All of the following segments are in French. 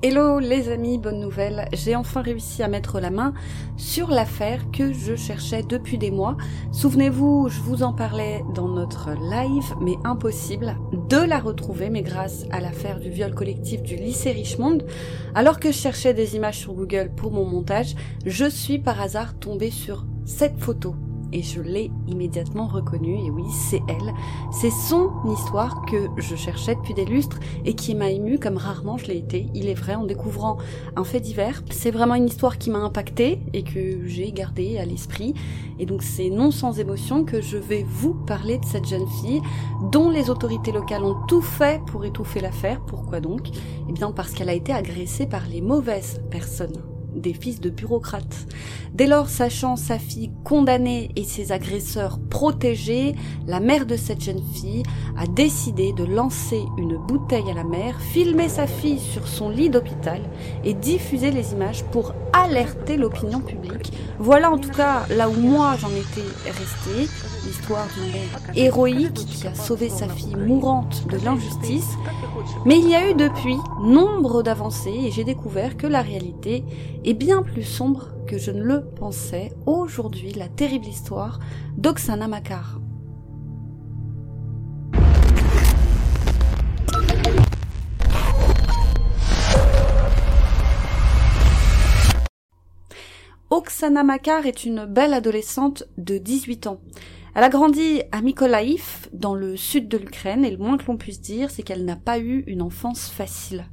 Hello les amis, bonne nouvelle, j'ai enfin réussi à mettre la main sur l'affaire que je cherchais depuis des mois. Souvenez-vous, je vous en parlais dans notre live, mais impossible de la retrouver, mais grâce à l'affaire du viol collectif du lycée Richmond, alors que je cherchais des images sur Google pour mon montage, je suis par hasard tombée sur cette photo et je l'ai immédiatement reconnue, et oui, c'est elle. C'est son histoire que je cherchais depuis des lustres et qui m'a émue comme rarement je l'ai été, il est vrai, en découvrant un fait divers. C'est vraiment une histoire qui m'a impactée et que j'ai gardée à l'esprit. Et donc c'est non sans émotion que je vais vous parler de cette jeune fille dont les autorités locales ont tout fait pour étouffer l'affaire. Pourquoi donc? Eh bien parce qu'elle a été agressée par les mauvaises personnes des fils de bureaucrates. Dès lors, sachant sa fille condamnée et ses agresseurs protégés, la mère de cette jeune fille a décidé de lancer une bouteille à la mer, filmer sa fille sur son lit d'hôpital et diffuser les images pour alerter l'opinion publique. Voilà en tout cas là où moi j'en étais restée, l'histoire d'une mère héroïque qui a sauvé sa fille mourante de l'injustice. Mais il y a eu depuis nombre d'avancées et j'ai découvert que la réalité est bien plus sombre que je ne le pensais. Aujourd'hui, la terrible histoire d'Oksana Makar. Oksana Makar est une belle adolescente de 18 ans. Elle a grandi à Mykolaïv, dans le sud de l'Ukraine, et le moins que l'on puisse dire, c'est qu'elle n'a pas eu une enfance facile.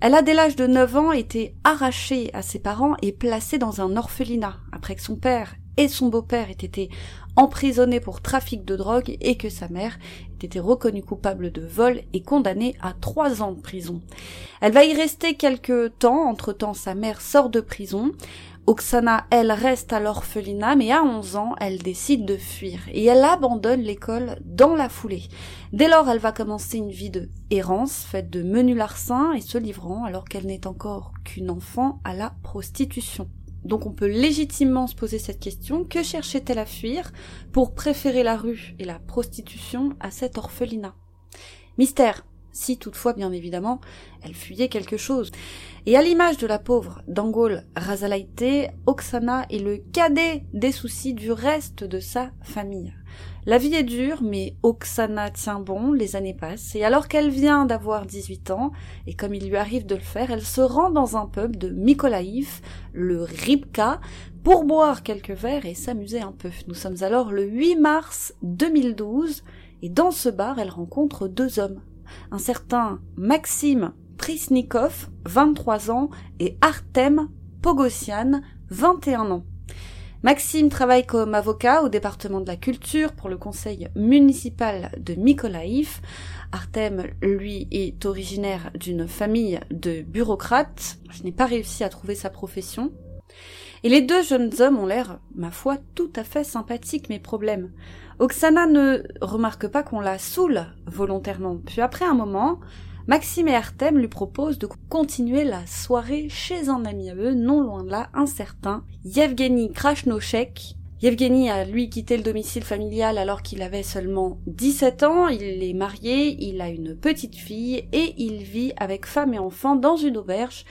Elle a dès l'âge de 9 ans été arrachée à ses parents et placée dans un orphelinat, après que son père et son beau-père aient été emprisonnés pour trafic de drogue et que sa mère ait été reconnue coupable de vol et condamnée à trois ans de prison. Elle va y rester quelque temps, entre-temps sa mère sort de prison, Oksana, elle, reste à l'orphelinat, mais à 11 ans, elle décide de fuir et elle abandonne l'école dans la foulée. Dès lors, elle va commencer une vie de errance, faite de menus larcins et se livrant, alors qu'elle n'est encore qu'une enfant, à la prostitution. Donc on peut légitimement se poser cette question, que cherchait-elle à fuir pour préférer la rue et la prostitution à cet orphelinat? Mystère, si toutefois bien évidemment elle fuyait quelque chose. Et à l'image de la pauvre Dangol Razalaite, Oksana est le cadet des soucis du reste de sa famille. La vie est dure, mais Oksana tient bon, les années passent, et alors qu'elle vient d'avoir 18 ans, et comme il lui arrive de le faire, elle se rend dans un pub de Mykolaïv, le Ribka, pour boire quelques verres et s'amuser un peu. Nous sommes alors le 8 mars 2012, et dans ce bar, elle rencontre deux hommes, un certain Maxime Prisnikov, 23 ans, et Artem Pogosian, 21 ans. Maxime travaille comme avocat au département de la culture pour le conseil municipal de Mykolaïv. Artem, lui, est originaire d'une famille de bureaucrates. Je n'ai pas réussi à trouver sa profession. Et les deux jeunes hommes ont l'air, ma foi, tout à fait sympathiques, mes problèmes. Oksana ne remarque pas qu'on la saoule volontairement. Puis après un moment, Maxime et Artem lui proposent de continuer la soirée chez un ami à eux, non loin de là, un certain Yevgeny Krashnochek. Yevgeny a lui quitté le domicile familial alors qu'il avait seulement 17 ans, il est marié, il a une petite fille et il vit avec femme et enfant dans une auberge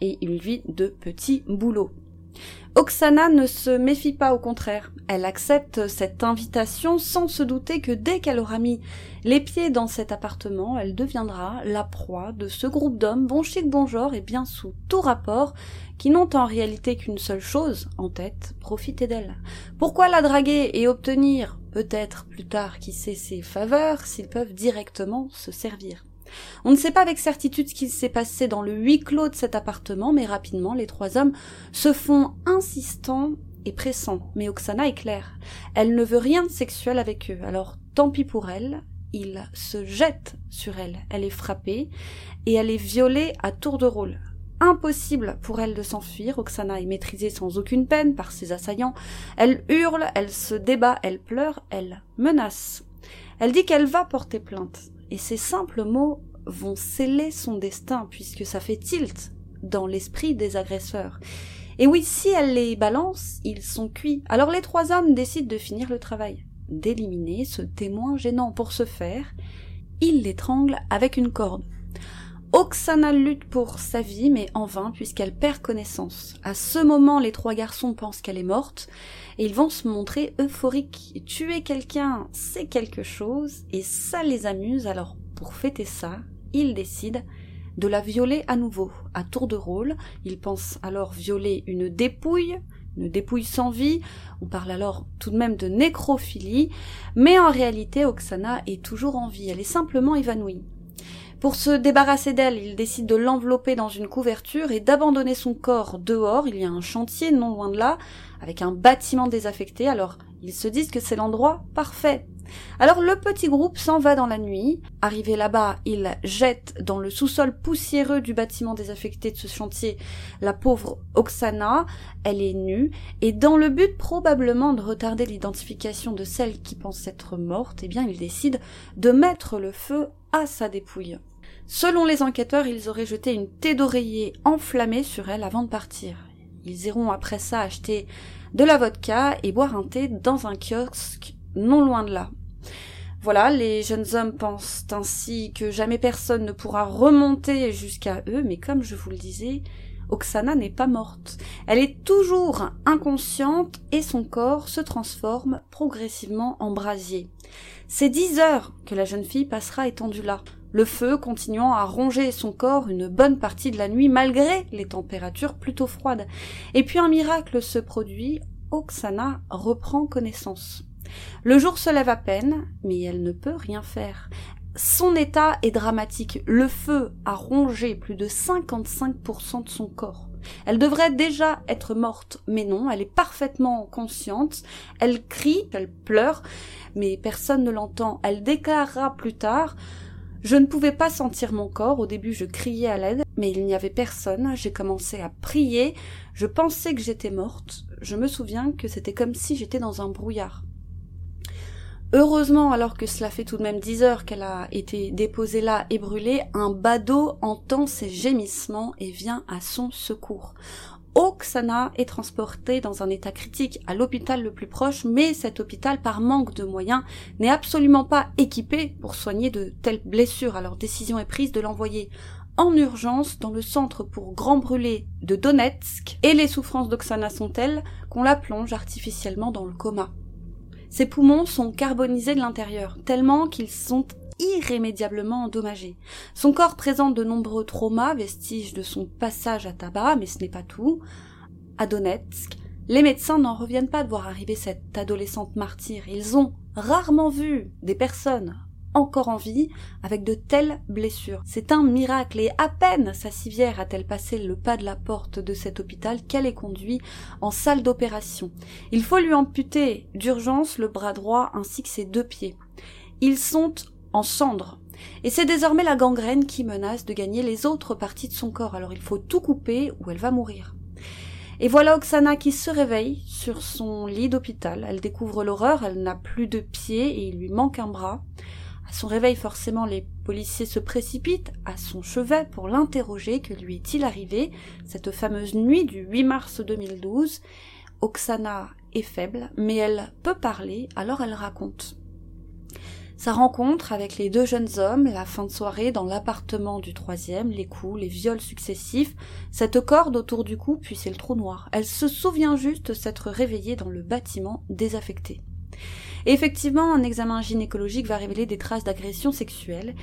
et il vit de petits boulots. Oksana ne se méfie pas, au contraire. Elle accepte cette invitation sans se douter que dès qu'elle aura mis les pieds dans cet appartement, elle deviendra la proie de ce groupe d'hommes bon chic bon genre et bien sous tout rapport, qui n'ont en réalité qu'une seule chose en tête, profiter d'elle. Pourquoi la draguer et obtenir, peut-être plus tard, qui sait ses faveurs, s'ils peuvent directement se servir? On ne sait pas avec certitude ce qu'il s'est passé dans le huis clos de cet appartement, mais rapidement les trois hommes se font insistants et pressants. Mais Oksana est claire. Elle ne veut rien de sexuel avec eux. Alors tant pis pour elle. Ils se jettent sur elle. Elle est frappée et elle est violée à tour de rôle. Impossible pour elle de s'enfuir. Oksana est maîtrisée sans aucune peine par ses assaillants. Elle hurle, elle se débat, elle pleure, elle menace. Elle dit qu'elle va porter plainte et ces simples mots vont sceller son destin puisque ça fait tilt dans l'esprit des agresseurs. Et oui, si elle les balance, ils sont cuits. Alors les trois hommes décident de finir le travail, d'éliminer ce témoin gênant. Pour ce faire, ils l'étranglent avec une corde. Oksana lutte pour sa vie, mais en vain, puisqu'elle perd connaissance. À ce moment, les trois garçons pensent qu'elle est morte, et ils vont se montrer euphoriques. Tuer quelqu'un, c'est quelque chose, et ça les amuse, alors pour fêter ça, ils décident de la violer à nouveau, à tour de rôle. Ils pensent alors violer une dépouille, une dépouille sans vie, on parle alors tout de même de nécrophilie, mais en réalité Oksana est toujours en vie, elle est simplement évanouie. Pour se débarrasser d'elle, il décide de l'envelopper dans une couverture et d'abandonner son corps dehors. Il y a un chantier non loin de là, avec un bâtiment désaffecté, alors ils se disent que c'est l'endroit parfait. Alors le petit groupe s'en va dans la nuit. Arrivé là-bas, il jette dans le sous-sol poussiéreux du bâtiment désaffecté de ce chantier la pauvre Oksana. Elle est nue et dans le but probablement de retarder l'identification de celle qui pense être morte, eh bien il décide de mettre le feu à sa dépouille. Selon les enquêteurs, ils auraient jeté une thé d'oreiller enflammée sur elle avant de partir. Ils iront après ça acheter de la vodka et boire un thé dans un kiosque non loin de là. Voilà, les jeunes hommes pensent ainsi que jamais personne ne pourra remonter jusqu'à eux, mais comme je vous le disais, Oksana n'est pas morte. Elle est toujours inconsciente et son corps se transforme progressivement en brasier. C'est dix heures que la jeune fille passera étendue là le feu continuant à ronger son corps une bonne partie de la nuit malgré les températures plutôt froides. Et puis un miracle se produit, Oksana reprend connaissance. Le jour se lève à peine, mais elle ne peut rien faire. Son état est dramatique. Le feu a rongé plus de 55% de son corps. Elle devrait déjà être morte, mais non, elle est parfaitement consciente. Elle crie, elle pleure, mais personne ne l'entend. Elle déclarera plus tard je ne pouvais pas sentir mon corps, au début je criais à l'aide, mais il n'y avait personne, j'ai commencé à prier, je pensais que j'étais morte, je me souviens que c'était comme si j'étais dans un brouillard. Heureusement, alors que cela fait tout de même dix heures qu'elle a été déposée là et brûlée, un badaud entend ses gémissements et vient à son secours. Oksana est transportée dans un état critique à l'hôpital le plus proche, mais cet hôpital, par manque de moyens, n'est absolument pas équipé pour soigner de telles blessures. Alors décision est prise de l'envoyer en urgence dans le centre pour grands brûlés de Donetsk, et les souffrances d'Oksana sont telles qu'on la plonge artificiellement dans le coma. Ses poumons sont carbonisés de l'intérieur, tellement qu'ils sont irrémédiablement endommagé. Son corps présente de nombreux traumas, vestiges de son passage à tabac, mais ce n'est pas tout. À Donetsk, les médecins n'en reviennent pas de voir arriver cette adolescente martyre. Ils ont rarement vu des personnes encore en vie avec de telles blessures. C'est un miracle et à peine sa civière a-t-elle passé le pas de la porte de cet hôpital qu'elle est conduite en salle d'opération. Il faut lui amputer d'urgence le bras droit ainsi que ses deux pieds. Ils sont en cendres. Et c'est désormais la gangrène qui menace de gagner les autres parties de son corps, alors il faut tout couper ou elle va mourir. Et voilà Oksana qui se réveille sur son lit d'hôpital. Elle découvre l'horreur, elle n'a plus de pieds et il lui manque un bras. À son réveil, forcément, les policiers se précipitent à son chevet pour l'interroger. Que lui est-il arrivé? Cette fameuse nuit du 8 mars 2012 Oksana est faible, mais elle peut parler, alors elle raconte. Sa rencontre avec les deux jeunes hommes, la fin de soirée dans l'appartement du troisième, les coups, les viols successifs, cette corde autour du cou, puis c'est le trou noir. Elle se souvient juste s'être réveillée dans le bâtiment désaffecté. effectivement, un examen gynécologique va révéler des traces d'agression sexuelle.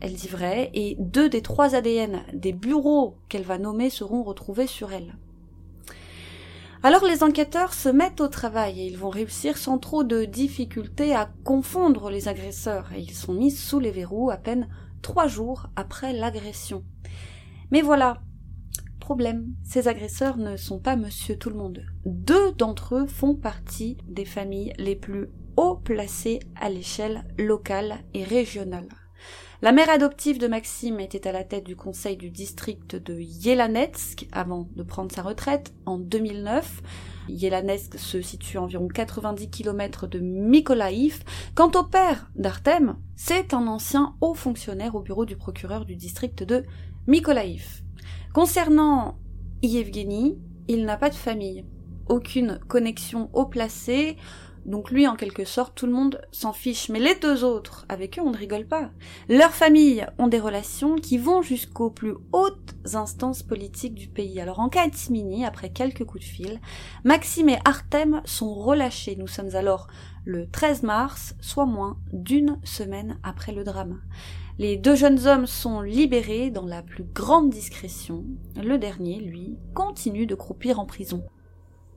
Elle dit vrai, et deux des trois ADN des bureaux qu'elle va nommer seront retrouvés sur elle. Alors les enquêteurs se mettent au travail et ils vont réussir sans trop de difficultés à confondre les agresseurs et ils sont mis sous les verrous à peine trois jours après l'agression. Mais voilà, problème, ces agresseurs ne sont pas monsieur tout le monde. Deux d'entre eux font partie des familles les plus haut placées à l'échelle locale et régionale. La mère adoptive de Maxime était à la tête du conseil du district de Yelanetsk avant de prendre sa retraite en 2009. Yelanetsk se situe à environ 90 km de Mykolaïv. Quant au père d'Artem, c'est un ancien haut fonctionnaire au bureau du procureur du district de Mykolaïv. Concernant Yevgeny, il n'a pas de famille, aucune connexion haut placée, Donc lui, en quelque sorte, tout le monde s'en fiche. Mais les deux autres, avec eux, on ne rigole pas. Leurs familles ont des relations qui vont jusqu'aux plus hautes instances politiques du pays. Alors en catimini, après quelques coups de fil, Maxime et Artem sont relâchés. Nous sommes alors le 13 mars, soit moins d'une semaine après le drame. Les deux jeunes hommes sont libérés dans la plus grande discrétion. Le dernier, lui, continue de croupir en prison.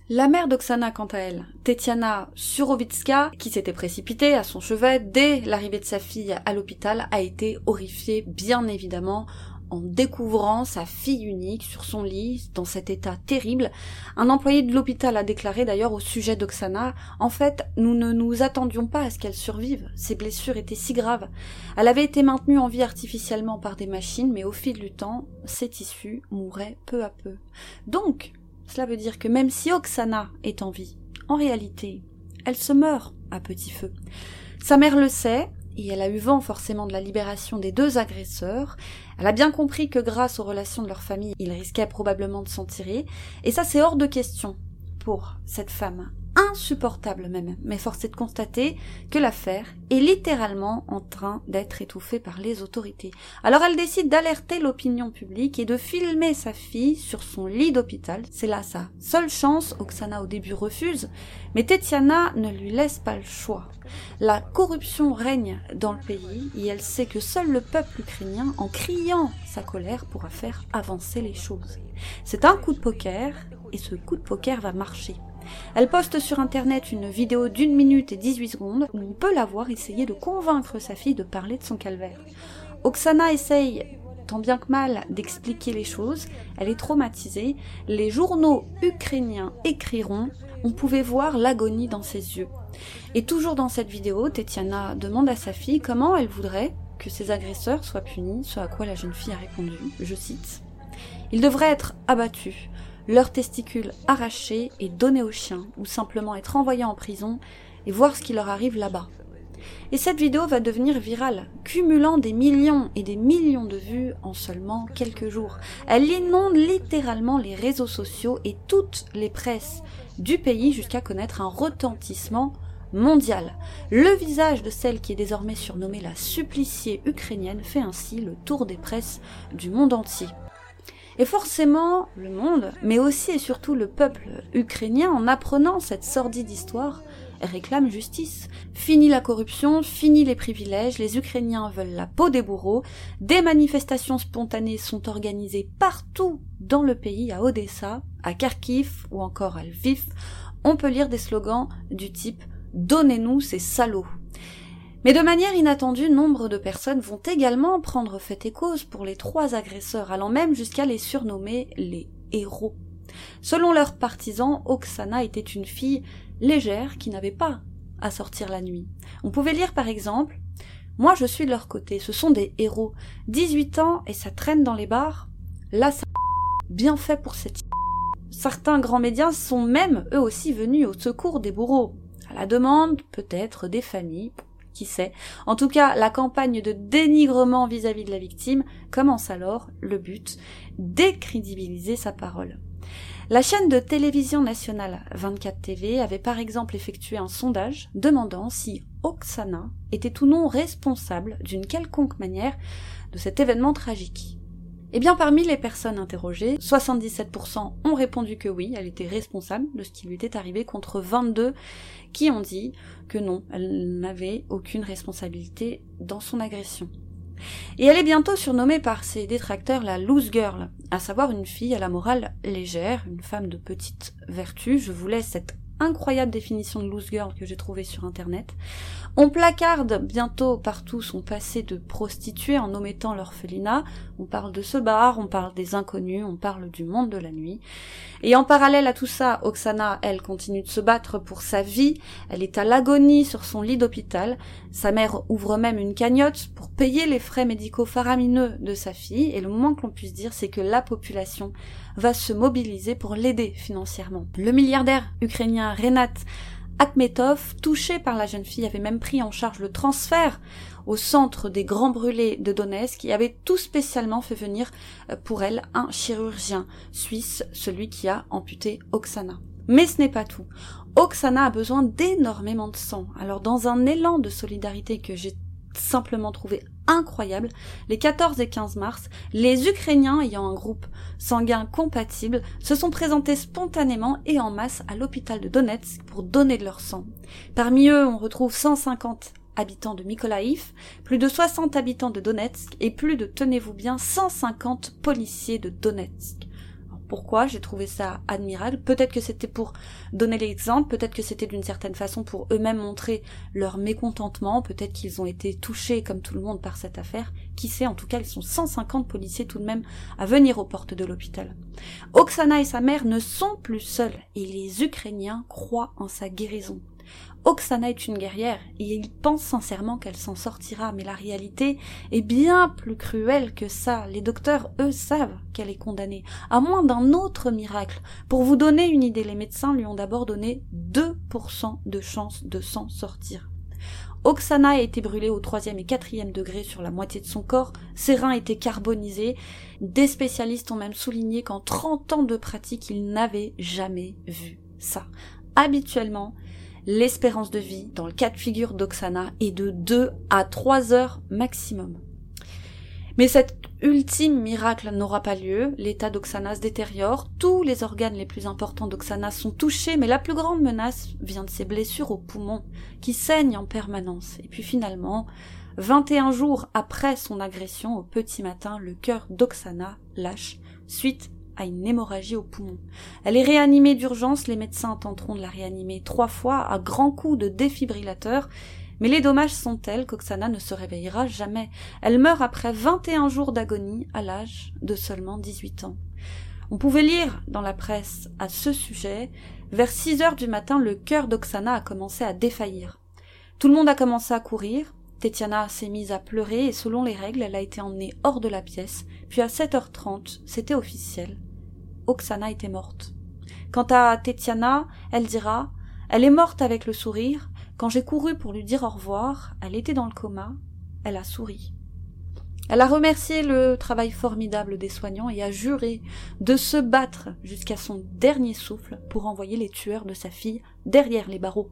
La mère d'Oksana, quant à elle, Tetiana Surovitska, qui s'était précipitée à son chevet dès l'arrivée de sa fille à l'hôpital, a été horrifiée, bien évidemment, en découvrant sa fille unique sur son lit, dans cet état terrible. Un employé de l'hôpital a déclaré d'ailleurs au sujet d'Oksana, en fait, nous ne nous attendions pas à ce qu'elle survive. Ses blessures étaient si graves. Elle avait été maintenue en vie artificiellement par des machines, mais au fil du temps, ses tissus mouraient peu à peu. Donc, cela veut dire que même si Oksana est en vie, en réalité, elle se meurt à petit feu. Sa mère le sait, et elle a eu vent forcément de la libération des deux agresseurs. Elle a bien compris que grâce aux relations de leur famille, ils risquaient probablement de s'en tirer, et ça c'est hors de question pour cette femme insupportable même, mais force est de constater que l'affaire est littéralement en train d'être étouffée par les autorités. Alors elle décide d'alerter l'opinion publique et de filmer sa fille sur son lit d'hôpital. C'est là sa seule chance, Oksana au début refuse, mais Tetiana ne lui laisse pas le choix. La corruption règne dans le pays et elle sait que seul le peuple ukrainien, en criant sa colère, pourra faire avancer les choses. C'est un coup de poker et ce coup de poker va marcher. Elle poste sur internet une vidéo d'une minute et 18 secondes où on peut la voir essayer de convaincre sa fille de parler de son calvaire. Oksana essaye tant bien que mal d'expliquer les choses, elle est traumatisée, les journaux ukrainiens écriront, on pouvait voir l'agonie dans ses yeux. Et toujours dans cette vidéo, Tetiana demande à sa fille comment elle voudrait que ses agresseurs soient punis, ce à quoi la jeune fille a répondu, je cite, Ils devraient être abattus, leurs testicules arrachés et donnés aux chiens, ou simplement être envoyés en prison et voir ce qui leur arrive là-bas. Et cette vidéo va devenir virale, cumulant des millions et des millions de vues en seulement quelques jours. Elle inonde littéralement les réseaux sociaux et toutes les presses du pays jusqu'à connaître un retentissement mondial. Le visage de celle qui est désormais surnommée la suppliciée ukrainienne fait ainsi le tour des presses du monde entier. Et forcément, le monde, mais aussi et surtout le peuple ukrainien, en apprenant cette sordide histoire, réclame justice. Fini la corruption, fini les privilèges, les Ukrainiens veulent la peau des bourreaux, des manifestations spontanées sont organisées partout dans le pays, à Odessa, à Kharkiv ou encore à Lviv. On peut lire des slogans du type Donnez-nous ces salauds. Mais de manière inattendue, nombre de personnes vont également prendre fait et cause pour les trois agresseurs, allant même jusqu'à les surnommer les héros. Selon leurs partisans, Oksana était une fille légère qui n'avait pas à sortir la nuit. On pouvait lire par exemple Moi je suis de leur côté, ce sont des héros. 18 ans et ça traîne dans les bars. Là ça bien fait pour cette Certains grands médias sont même eux aussi venus au secours des bourreaux, à la demande peut-être des familles qui sait. En tout cas, la campagne de dénigrement vis-à-vis de la victime commence alors, le but, décrédibiliser sa parole. La chaîne de télévision nationale 24 TV avait par exemple effectué un sondage demandant si Oksana était ou non responsable d'une quelconque manière de cet événement tragique. Eh bien, parmi les personnes interrogées, 77% ont répondu que oui, elle était responsable de ce qui lui était arrivé, contre 22 qui ont dit que non, elle n'avait aucune responsabilité dans son agression. Et elle est bientôt surnommée par ses détracteurs la loose girl, à savoir une fille à la morale légère, une femme de petite vertu. Je vous laisse cette incroyable définition de loose girl que j'ai trouvée sur internet. On placarde bientôt partout son passé de prostituée en omettant l'orphelinat. On parle de ce bar, on parle des inconnus, on parle du monde de la nuit. Et en parallèle à tout ça, Oksana, elle, continue de se battre pour sa vie. Elle est à l'agonie sur son lit d'hôpital. Sa mère ouvre même une cagnotte pour payer les frais médicaux faramineux de sa fille. Et le moins que l'on puisse dire, c'est que la population va se mobiliser pour l'aider financièrement. Le milliardaire ukrainien Renat Akhmetov, touché par la jeune fille, avait même pris en charge le transfert au centre des grands brûlés de Donetsk qui avait tout spécialement fait venir euh, pour elle un chirurgien suisse, celui qui a amputé Oksana. Mais ce n'est pas tout. Oksana a besoin d'énormément de sang. Alors dans un élan de solidarité que j'ai simplement trouvé incroyable, les 14 et 15 mars, les Ukrainiens ayant un groupe sanguin compatible se sont présentés spontanément et en masse à l'hôpital de Donetsk pour donner de leur sang. Parmi eux, on retrouve 150 habitants de Mykolaïv, plus de 60 habitants de Donetsk et plus de, tenez-vous bien, 150 policiers de Donetsk. Pourquoi J'ai trouvé ça admirable. Peut-être que c'était pour donner l'exemple, peut-être que c'était d'une certaine façon pour eux-mêmes montrer leur mécontentement, peut-être qu'ils ont été touchés comme tout le monde par cette affaire. Qui sait, en tout cas, ils sont 150 policiers tout de même à venir aux portes de l'hôpital. Oksana et sa mère ne sont plus seuls et les Ukrainiens croient en sa guérison. Oksana est une guerrière et il pense sincèrement qu'elle s'en sortira, mais la réalité est bien plus cruelle que ça. Les docteurs, eux, savent qu'elle est condamnée, à moins d'un autre miracle. Pour vous donner une idée, les médecins lui ont d'abord donné 2% de chance de s'en sortir. Oksana a été brûlée au troisième et quatrième degré sur la moitié de son corps, ses reins étaient carbonisés. Des spécialistes ont même souligné qu'en 30 ans de pratique, ils n'avaient jamais vu ça. Habituellement, l'espérance de vie, dans le cas de figure d'Oksana, est de 2 à 3 heures maximum. Mais cet ultime miracle n'aura pas lieu, l'état d'Oksana se détériore, tous les organes les plus importants d'Oksana sont touchés, mais la plus grande menace vient de ses blessures aux poumons, qui saignent en permanence. Et puis finalement, 21 jours après son agression au petit matin, le cœur d'Oksana lâche, suite à une hémorragie au poumon. Elle est réanimée d'urgence, les médecins tenteront de la réanimer trois fois à grands coups de défibrillateur, mais les dommages sont tels qu'Oksana ne se réveillera jamais. Elle meurt après 21 jours d'agonie à l'âge de seulement 18 ans. On pouvait lire dans la presse à ce sujet, vers 6 heures du matin, le cœur d'Oksana a commencé à défaillir. Tout le monde a commencé à courir, Tetiana s'est mise à pleurer et selon les règles, elle a été emmenée hors de la pièce, puis à 7h30, c'était officiel, Oksana était morte. Quant à Tetiana, elle dira Elle est morte avec le sourire. Quand j'ai couru pour lui dire au revoir, elle était dans le coma. Elle a souri. Elle a remercié le travail formidable des soignants et a juré de se battre jusqu'à son dernier souffle pour envoyer les tueurs de sa fille derrière les barreaux.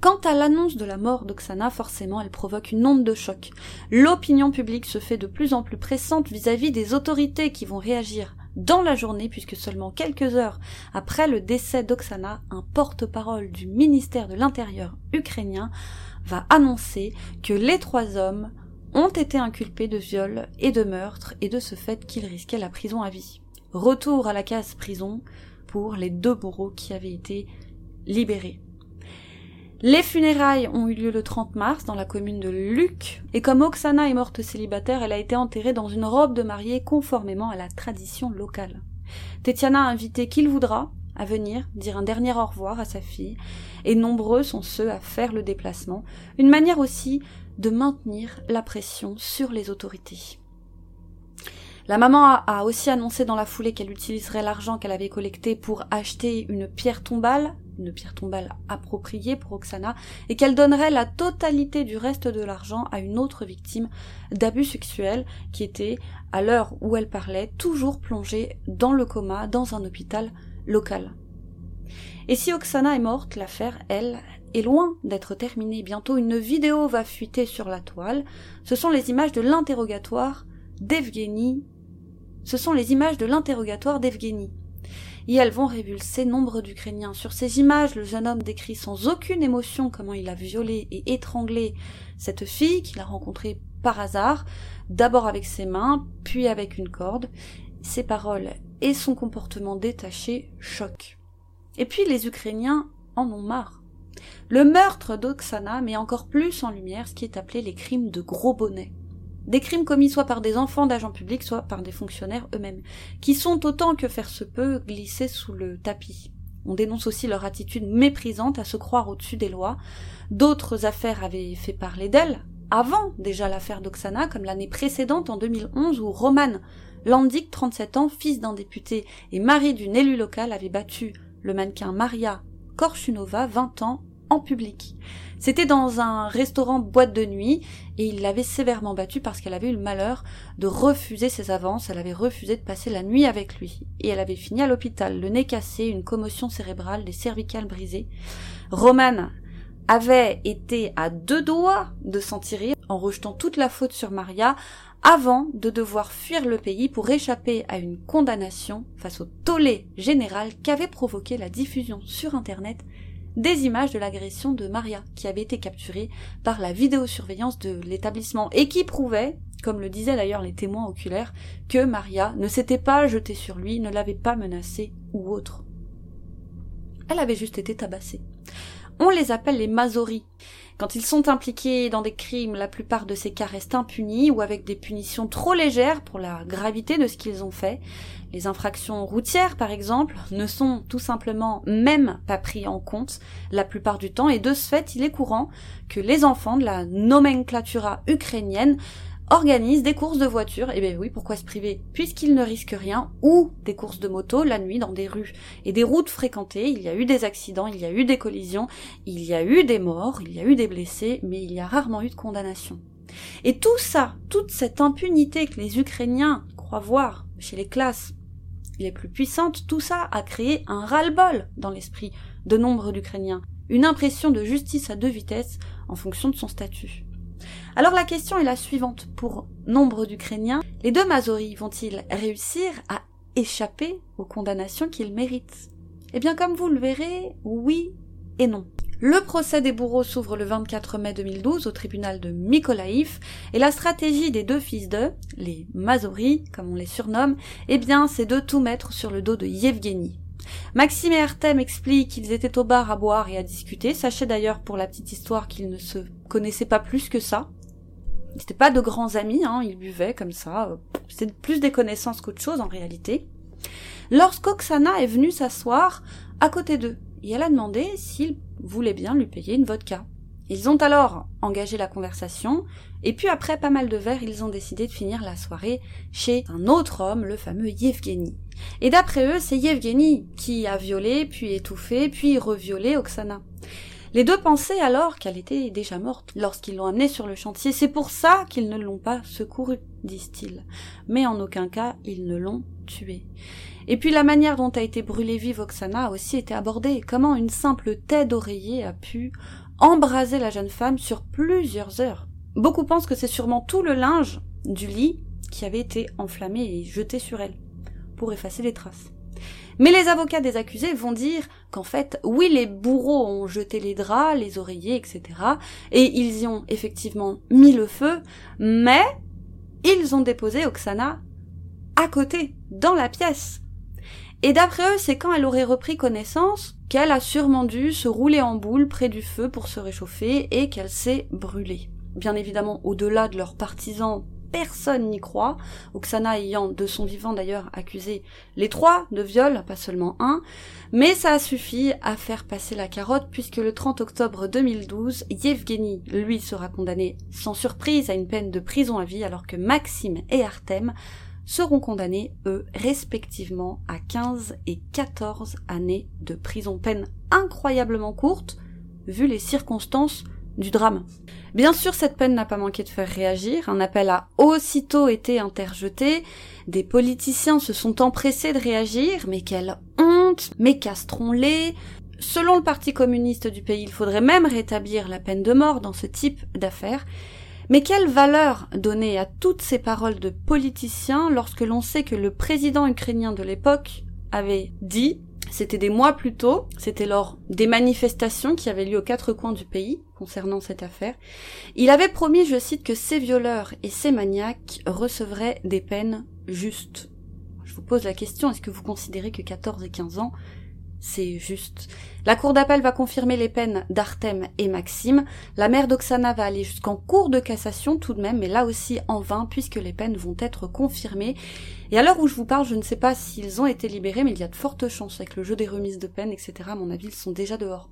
Quant à l'annonce de la mort d'Oksana, forcément, elle provoque une onde de choc. L'opinion publique se fait de plus en plus pressante vis-à-vis -vis des autorités qui vont réagir dans la journée, puisque seulement quelques heures après le décès d'Oksana, un porte-parole du ministère de l'Intérieur ukrainien va annoncer que les trois hommes ont été inculpés de viol et de meurtre et de ce fait qu'ils risquaient la prison à vie. Retour à la case prison pour les deux bourreaux qui avaient été libérés. Les funérailles ont eu lieu le 30 mars dans la commune de Luc, et comme Oksana est morte célibataire, elle a été enterrée dans une robe de mariée conformément à la tradition locale. Tetiana a invité qui le voudra à venir dire un dernier au revoir à sa fille, et nombreux sont ceux à faire le déplacement, une manière aussi de maintenir la pression sur les autorités. La maman a aussi annoncé dans la foulée qu'elle utiliserait l'argent qu'elle avait collecté pour acheter une pierre tombale une pierre tombale appropriée pour Oksana, et qu'elle donnerait la totalité du reste de l'argent à une autre victime d'abus sexuels qui était, à l'heure où elle parlait, toujours plongée dans le coma dans un hôpital local. Et si Oksana est morte, l'affaire, elle, est loin d'être terminée. Bientôt une vidéo va fuiter sur la toile. Ce sont les images de l'interrogatoire d'Evgeny. Ce sont les images de l'interrogatoire d'Evgeny et elles vont révulser nombre d'Ukrainiens. Sur ces images, le jeune homme décrit sans aucune émotion comment il a violé et étranglé cette fille qu'il a rencontrée par hasard, d'abord avec ses mains, puis avec une corde. Ses paroles et son comportement détaché choquent. Et puis les Ukrainiens en ont marre. Le meurtre d'Oksana met encore plus en lumière ce qui est appelé les crimes de gros bonnets des crimes commis soit par des enfants d'agents publics, soit par des fonctionnaires eux-mêmes, qui sont autant que faire se peut glissés sous le tapis. On dénonce aussi leur attitude méprisante à se croire au-dessus des lois. D'autres affaires avaient fait parler d'elles, avant déjà l'affaire d'Oksana, comme l'année précédente en 2011 où Roman Landik, 37 ans, fils d'un député et mari d'une élue locale, avait battu le mannequin Maria Korchunova, 20 ans, en public. C'était dans un restaurant boîte de nuit et il l'avait sévèrement battue parce qu'elle avait eu le malheur de refuser ses avances, elle avait refusé de passer la nuit avec lui et elle avait fini à l'hôpital, le nez cassé, une commotion cérébrale, des cervicales brisées. Roman avait été à deux doigts de s'en tirer en rejetant toute la faute sur Maria avant de devoir fuir le pays pour échapper à une condamnation face au tollé général qu'avait provoqué la diffusion sur Internet des images de l'agression de Maria, qui avait été capturée par la vidéosurveillance de l'établissement et qui prouvait, comme le disaient d'ailleurs les témoins oculaires, que Maria ne s'était pas jetée sur lui, ne l'avait pas menacé ou autre. Elle avait juste été tabassée. On les appelle les Mazoris. Quand ils sont impliqués dans des crimes, la plupart de ces cas restent impunis ou avec des punitions trop légères pour la gravité de ce qu'ils ont fait. Les infractions routières, par exemple, ne sont tout simplement même pas pris en compte la plupart du temps. Et de ce fait, il est courant que les enfants de la nomenclatura ukrainienne organisent des courses de voitures, et eh bien oui, pourquoi se priver? Puisqu'ils ne risquent rien, ou des courses de moto la nuit dans des rues. Et des routes fréquentées, il y a eu des accidents, il y a eu des collisions, il y a eu des morts, il y a eu des blessés, mais il y a rarement eu de condamnation. Et tout ça, toute cette impunité que les Ukrainiens croient voir chez les classes les plus puissantes, tout ça a créé un ras-le-bol dans l'esprit de nombre d'Ukrainiens, une impression de justice à deux vitesses en fonction de son statut. Alors la question est la suivante. Pour nombre d'Ukrainiens, les deux Mazoris vont-ils réussir à échapper aux condamnations qu'ils méritent? Eh bien comme vous le verrez, oui et non. Le procès des bourreaux s'ouvre le 24 mai 2012 au tribunal de Mykolaïv et la stratégie des deux fils d'eux, les Mazoris comme on les surnomme, eh bien c'est de tout mettre sur le dos de Yevgeny. Maxime et Artem expliquent qu'ils étaient au bar à boire et à discuter. Sachez d'ailleurs pour la petite histoire qu'ils ne se connaissaient pas plus que ça. Ils n'étaient pas de grands amis, hein, ils buvaient comme ça. C'était plus des connaissances qu'autre chose en réalité. Lorsqu'Oksana est venue s'asseoir à côté d'eux, et elle a demandé s'ils voulaient bien lui payer une vodka. Ils ont alors engagé la conversation, et puis après pas mal de verres, ils ont décidé de finir la soirée chez un autre homme, le fameux Yevgeny. Et d'après eux, c'est Yevgeny qui a violé, puis étouffé, puis reviolé Oksana. Les deux pensaient alors qu'elle était déjà morte lorsqu'ils l'ont amenée sur le chantier. C'est pour ça qu'ils ne l'ont pas secourue, disent-ils. Mais en aucun cas, ils ne l'ont tuée. Et puis la manière dont a été brûlée vive Oksana a aussi été abordée. Comment une simple tête d'oreiller a pu embraser la jeune femme sur plusieurs heures. Beaucoup pensent que c'est sûrement tout le linge du lit qui avait été enflammé et jeté sur elle pour effacer les traces. Mais les avocats des accusés vont dire qu'en fait, oui, les bourreaux ont jeté les draps, les oreillers, etc. Et ils y ont effectivement mis le feu, mais ils ont déposé Oksana à côté, dans la pièce. Et d'après eux, c'est quand elle aurait repris connaissance qu'elle a sûrement dû se rouler en boule près du feu pour se réchauffer et qu'elle s'est brûlée. Bien évidemment, au-delà de leurs partisans personne n'y croit, Oksana ayant de son vivant d'ailleurs accusé les trois de viol, pas seulement un, mais ça a suffi à faire passer la carotte puisque le 30 octobre 2012, Yevgeny, lui, sera condamné sans surprise à une peine de prison à vie alors que Maxime et Artem seront condamnés, eux, respectivement à 15 et 14 années de prison. Peine incroyablement courte, vu les circonstances du drame. Bien sûr, cette peine n'a pas manqué de faire réagir. Un appel a aussitôt été interjeté. Des politiciens se sont empressés de réagir. Mais quelle honte! Mais castrons-les! Selon le Parti communiste du pays, il faudrait même rétablir la peine de mort dans ce type d'affaires. Mais quelle valeur donner à toutes ces paroles de politiciens lorsque l'on sait que le président ukrainien de l'époque avait dit c'était des mois plus tôt, c'était lors des manifestations qui avaient lieu aux quatre coins du pays concernant cette affaire. Il avait promis, je cite, que ces violeurs et ces maniaques recevraient des peines justes. Je vous pose la question, est-ce que vous considérez que 14 et 15 ans, c'est juste. La cour d'appel va confirmer les peines d'Artem et Maxime. La mère d'Oksana va aller jusqu'en cour de cassation tout de même, mais là aussi en vain puisque les peines vont être confirmées. Et à l'heure où je vous parle, je ne sais pas s'ils ont été libérés, mais il y a de fortes chances avec le jeu des remises de peine, etc. À mon avis, ils sont déjà dehors.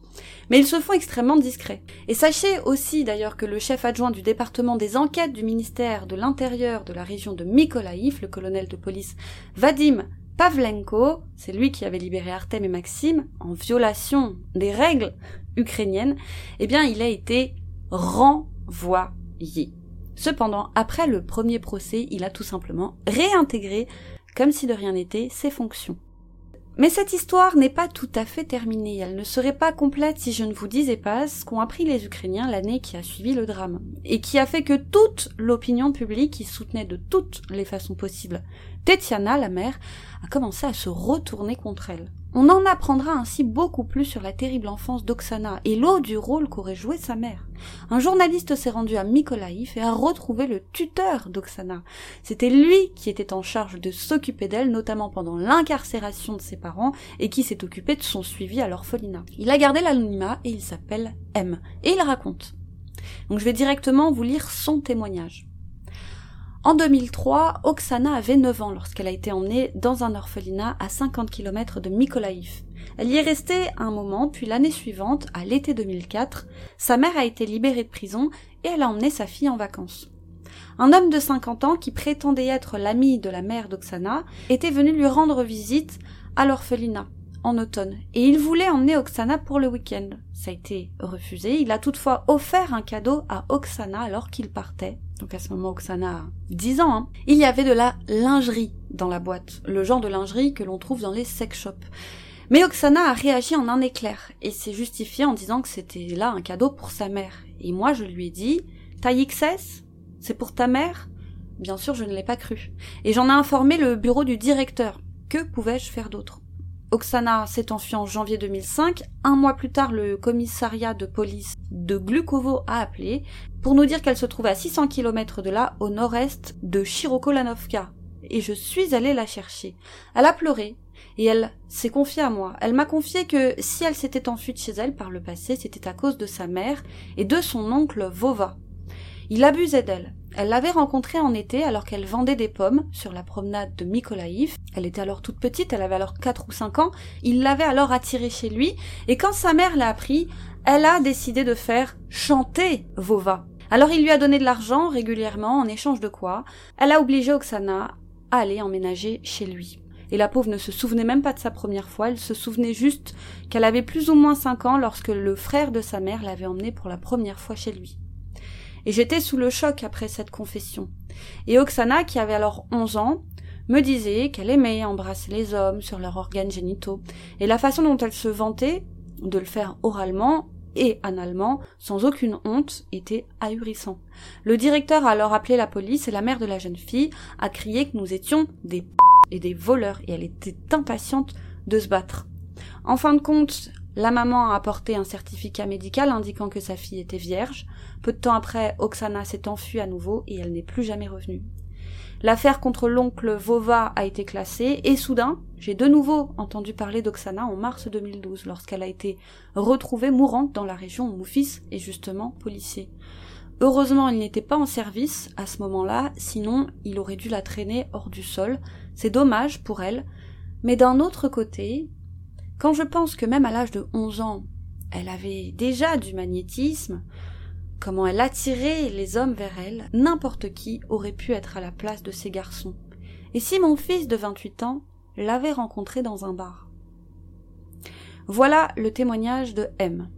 Mais ils se font extrêmement discrets. Et sachez aussi d'ailleurs que le chef adjoint du département des enquêtes du ministère de l'Intérieur de la région de Mykolaïv, le colonel de police Vadim Pavlenko, c'est lui qui avait libéré Artem et Maxime, en violation des règles ukrainienne, eh bien il a été renvoyé. Cependant, après le premier procès, il a tout simplement réintégré, comme si de rien n'était, ses fonctions. Mais cette histoire n'est pas tout à fait terminée. Elle ne serait pas complète si je ne vous disais pas ce qu'ont appris les Ukrainiens l'année qui a suivi le drame, et qui a fait que toute l'opinion publique y soutenait de toutes les façons possibles. Tetiana, la mère, a commencé à se retourner contre elle. On en apprendra ainsi beaucoup plus sur la terrible enfance d'Oksana et l'eau du rôle qu'aurait joué sa mère. Un journaliste s'est rendu à Mykolaïv et a retrouvé le tuteur d'Oksana. C'était lui qui était en charge de s'occuper d'elle, notamment pendant l'incarcération de ses parents, et qui s'est occupé de son suivi à l'orphelinat. Il a gardé l'anonymat et il s'appelle M. Et il raconte. Donc je vais directement vous lire son témoignage. En 2003, Oksana avait 9 ans lorsqu'elle a été emmenée dans un orphelinat à 50 km de Mykolaïv. Elle y est restée un moment, puis l'année suivante, à l'été 2004, sa mère a été libérée de prison et elle a emmené sa fille en vacances. Un homme de 50 ans qui prétendait être l'ami de la mère d'Oksana était venu lui rendre visite à l'orphelinat en automne et il voulait emmener Oksana pour le week-end. Ça a été refusé. Il a toutefois offert un cadeau à Oksana alors qu'il partait donc à ce moment Oksana a 10 ans, hein, il y avait de la lingerie dans la boîte, le genre de lingerie que l'on trouve dans les sex shops. Mais Oksana a réagi en un éclair et s'est justifié en disant que c'était là un cadeau pour sa mère. Et moi je lui ai dit Taille XS C'est pour ta mère? Bien sûr je ne l'ai pas cru. Et j'en ai informé le bureau du directeur. Que pouvais-je faire d'autre? Oksana s'est enfuie en janvier 2005. Un mois plus tard, le commissariat de police de Glukovo a appelé pour nous dire qu'elle se trouvait à 600 km de là, au nord-est de Chirokolanovka. Et je suis allée la chercher. Elle a pleuré, et elle s'est confiée à moi. Elle m'a confié que si elle s'était enfuie de chez elle par le passé, c'était à cause de sa mère et de son oncle Vova. Il abusait d'elle. Elle l'avait rencontré en été alors qu'elle vendait des pommes sur la promenade de Mykolaïv. Elle était alors toute petite, elle avait alors 4 ou 5 ans. Il l'avait alors attirée chez lui et quand sa mère l'a appris, elle a décidé de faire chanter Vova. Alors il lui a donné de l'argent régulièrement en échange de quoi elle a obligé Oksana à aller emménager chez lui. Et la pauvre ne se souvenait même pas de sa première fois, elle se souvenait juste qu'elle avait plus ou moins 5 ans lorsque le frère de sa mère l'avait emmenée pour la première fois chez lui j'étais sous le choc après cette confession. Et Oksana, qui avait alors onze ans, me disait qu'elle aimait embrasser les hommes sur leurs organes génitaux, et la façon dont elle se vantait de le faire oralement et analement, sans aucune honte, était ahurissant. Le directeur a alors appelé la police et la mère de la jeune fille a crié que nous étions des p et des voleurs, et elle était impatiente de se battre. En fin de compte, la maman a apporté un certificat médical indiquant que sa fille était vierge. Peu de temps après, Oksana s'est enfuie à nouveau et elle n'est plus jamais revenue. L'affaire contre l'oncle Vova a été classée et soudain, j'ai de nouveau entendu parler d'Oksana en mars 2012 lorsqu'elle a été retrouvée mourante dans la région où mon fils est justement policier. Heureusement, il n'était pas en service à ce moment-là, sinon il aurait dû la traîner hors du sol. C'est dommage pour elle. Mais d'un autre côté, quand je pense que même à l'âge de 11 ans, elle avait déjà du magnétisme, comment elle attirait les hommes vers elle, n'importe qui aurait pu être à la place de ces garçons. Et si mon fils de 28 ans l'avait rencontrée dans un bar? Voilà le témoignage de M.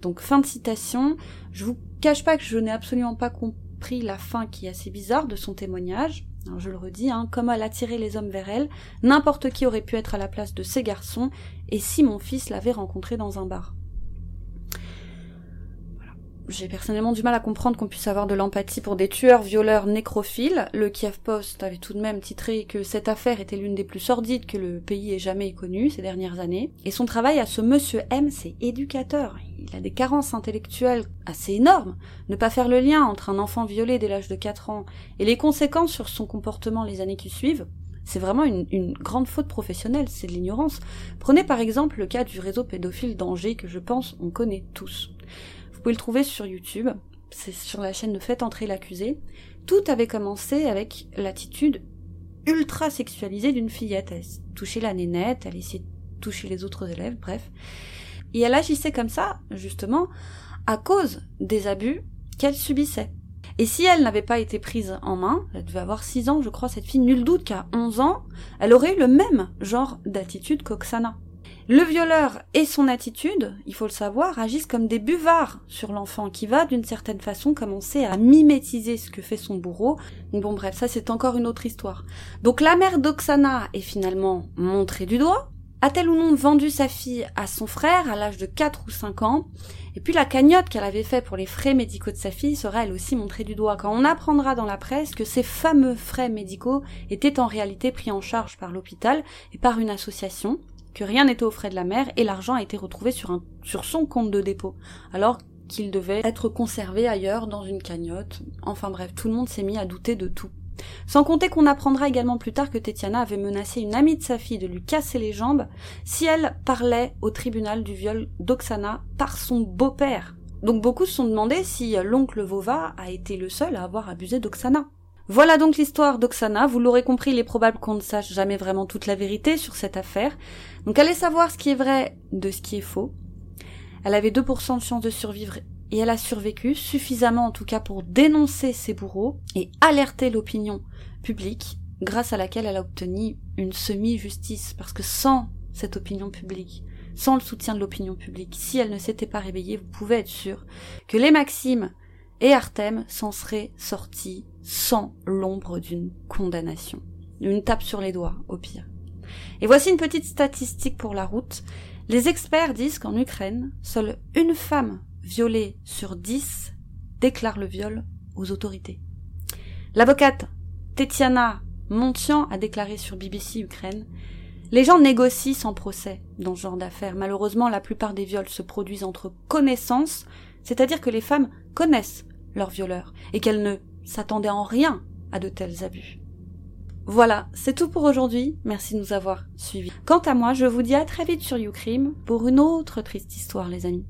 Donc fin de citation, je vous cache pas que je n'ai absolument pas compris la fin qui est assez bizarre de son témoignage, je le redis, hein, comment elle attirait les hommes vers elle, n'importe qui aurait pu être à la place de ces garçons, et si mon fils l'avait rencontré dans un bar? J'ai personnellement du mal à comprendre qu'on puisse avoir de l'empathie pour des tueurs, violeurs, nécrophiles. Le Kiev Post avait tout de même titré que cette affaire était l'une des plus sordides que le pays ait jamais connue ces dernières années. Et son travail à ce monsieur M, c'est éducateur. Il a des carences intellectuelles assez énormes. Ne pas faire le lien entre un enfant violé dès l'âge de 4 ans et les conséquences sur son comportement les années qui suivent, c'est vraiment une, une, grande faute professionnelle, c'est de l'ignorance. Prenez par exemple le cas du réseau pédophile d'Angers que je pense on connaît tous. Vous pouvez le trouver sur YouTube, c'est sur la chaîne de Faites entrer l'accusé. Tout avait commencé avec l'attitude ultra sexualisée d'une fillette. Elle touchait la nénette, elle essayait de toucher les autres élèves, bref. Et elle agissait comme ça, justement, à cause des abus qu'elle subissait. Et si elle n'avait pas été prise en main, elle devait avoir 6 ans, je crois, cette fille, nul doute qu'à 11 ans, elle aurait eu le même genre d'attitude qu'Oksana. Le violeur et son attitude, il faut le savoir, agissent comme des buvards sur l'enfant qui va d'une certaine façon commencer à mimétiser ce que fait son bourreau. Bon bref, ça c'est encore une autre histoire. Donc la mère d'Oksana est finalement montrée du doigt. A-t-elle ou non vendu sa fille à son frère à l'âge de 4 ou 5 ans? Et puis la cagnotte qu'elle avait fait pour les frais médicaux de sa fille sera elle aussi montrée du doigt quand on apprendra dans la presse que ces fameux frais médicaux étaient en réalité pris en charge par l'hôpital et par une association que rien n'était aux frais de la mère et l'argent a été retrouvé sur, un, sur son compte de dépôt, alors qu'il devait être conservé ailleurs dans une cagnotte. Enfin bref, tout le monde s'est mis à douter de tout. Sans compter qu'on apprendra également plus tard que Tetiana avait menacé une amie de sa fille de lui casser les jambes si elle parlait au tribunal du viol d'Oksana par son beau-père. Donc beaucoup se sont demandé si l'oncle Vova a été le seul à avoir abusé d'Oksana. Voilà donc l'histoire d'Oksana. Vous l'aurez compris, il est probable qu'on ne sache jamais vraiment toute la vérité sur cette affaire. Donc allez savoir ce qui est vrai de ce qui est faux. Elle avait 2% de chance de survivre et elle a survécu, suffisamment en tout cas pour dénoncer ses bourreaux et alerter l'opinion publique, grâce à laquelle elle a obtenu une semi-justice. Parce que sans cette opinion publique, sans le soutien de l'opinion publique, si elle ne s'était pas réveillée, vous pouvez être sûr que les Maximes et Artem s'en seraient sortis sans l'ombre d'une condamnation. Une tape sur les doigts, au pire. Et voici une petite statistique pour la route. Les experts disent qu'en Ukraine, seule une femme violée sur dix déclare le viol aux autorités. L'avocate Tetiana Montian a déclaré sur BBC Ukraine Les gens négocient sans procès dans ce genre d'affaires. Malheureusement, la plupart des viols se produisent entre connaissances, c'est-à-dire que les femmes connaissent leur violeur, et qu'elle ne s'attendait en rien à de tels abus. Voilà, c'est tout pour aujourd'hui, merci de nous avoir suivis. Quant à moi, je vous dis à très vite sur YouCrime pour une autre triste histoire les amis.